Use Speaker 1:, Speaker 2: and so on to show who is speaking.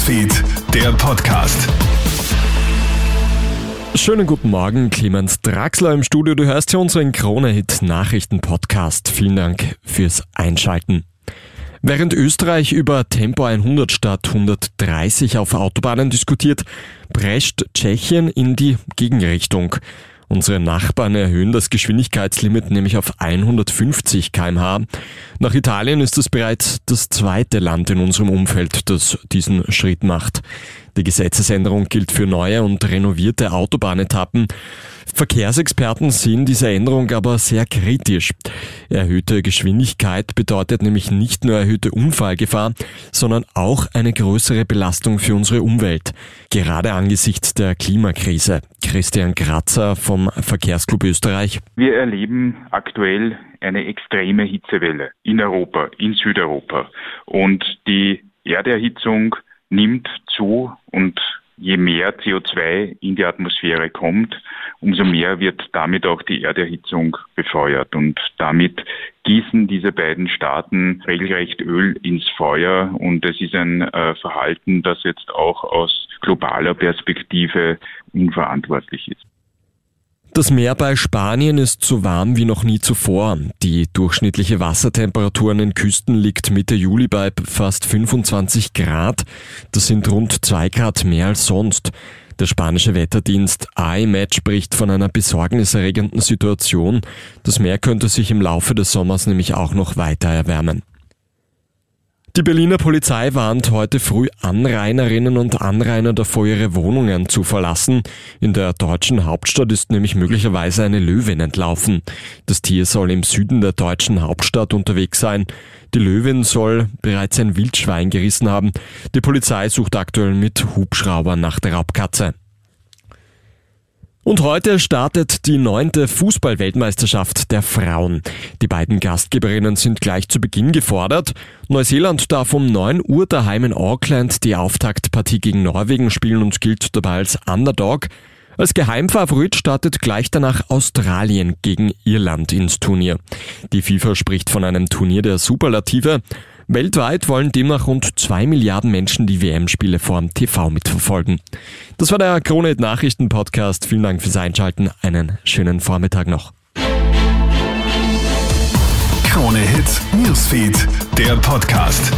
Speaker 1: Newsfeed, der Podcast.
Speaker 2: Schönen guten Morgen, Clemens Draxler im Studio. Du hörst hier unseren Krone-Hit Nachrichten-Podcast. Vielen Dank fürs Einschalten. Während Österreich über Tempo 100 statt 130 auf Autobahnen diskutiert, prescht Tschechien in die Gegenrichtung. Unsere Nachbarn erhöhen das Geschwindigkeitslimit nämlich auf 150 kmh. Nach Italien ist es bereits das zweite Land in unserem Umfeld, das diesen Schritt macht. Die Gesetzesänderung gilt für neue und renovierte Autobahnetappen. Verkehrsexperten sehen diese Änderung aber sehr kritisch. Erhöhte Geschwindigkeit bedeutet nämlich nicht nur erhöhte Unfallgefahr, sondern auch eine größere Belastung für unsere Umwelt. Gerade angesichts der Klimakrise. Christian Kratzer vom Verkehrsclub Österreich.
Speaker 3: Wir erleben aktuell eine extreme Hitzewelle in Europa, in Südeuropa. Und die Erderhitzung nimmt zu und je mehr CO2 in die Atmosphäre kommt, umso mehr wird damit auch die Erderhitzung befeuert. Und damit gießen diese beiden Staaten regelrecht Öl ins Feuer. Und es ist ein äh, Verhalten, das jetzt auch aus globaler Perspektive unverantwortlich ist.
Speaker 2: Das Meer bei Spanien ist so warm wie noch nie zuvor. Die durchschnittliche Wassertemperatur an den Küsten liegt Mitte Juli bei fast 25 Grad. Das sind rund zwei Grad mehr als sonst. Der spanische Wetterdienst IMET spricht von einer besorgniserregenden Situation. Das Meer könnte sich im Laufe des Sommers nämlich auch noch weiter erwärmen. Die Berliner Polizei warnt heute früh Anrainerinnen und Anrainer davor, ihre Wohnungen zu verlassen. In der deutschen Hauptstadt ist nämlich möglicherweise eine Löwin entlaufen. Das Tier soll im Süden der deutschen Hauptstadt unterwegs sein. Die Löwin soll bereits ein Wildschwein gerissen haben. Die Polizei sucht aktuell mit Hubschraubern nach der Raubkatze. Und heute startet die neunte Fußballweltmeisterschaft der Frauen. Die beiden Gastgeberinnen sind gleich zu Beginn gefordert. Neuseeland darf um 9 Uhr daheim in Auckland die Auftaktpartie gegen Norwegen spielen und gilt dabei als Underdog. Als Geheimfavorit startet gleich danach Australien gegen Irland ins Turnier. Die FIFA spricht von einem Turnier der Superlative. Weltweit wollen demnach rund zwei Milliarden Menschen die WM-Spiele vor dem TV mitverfolgen. Das war der Krone Nachrichten Podcast. Vielen Dank fürs Einschalten. Einen schönen Vormittag noch.
Speaker 1: Krone Hits, Newsfeed, der Podcast.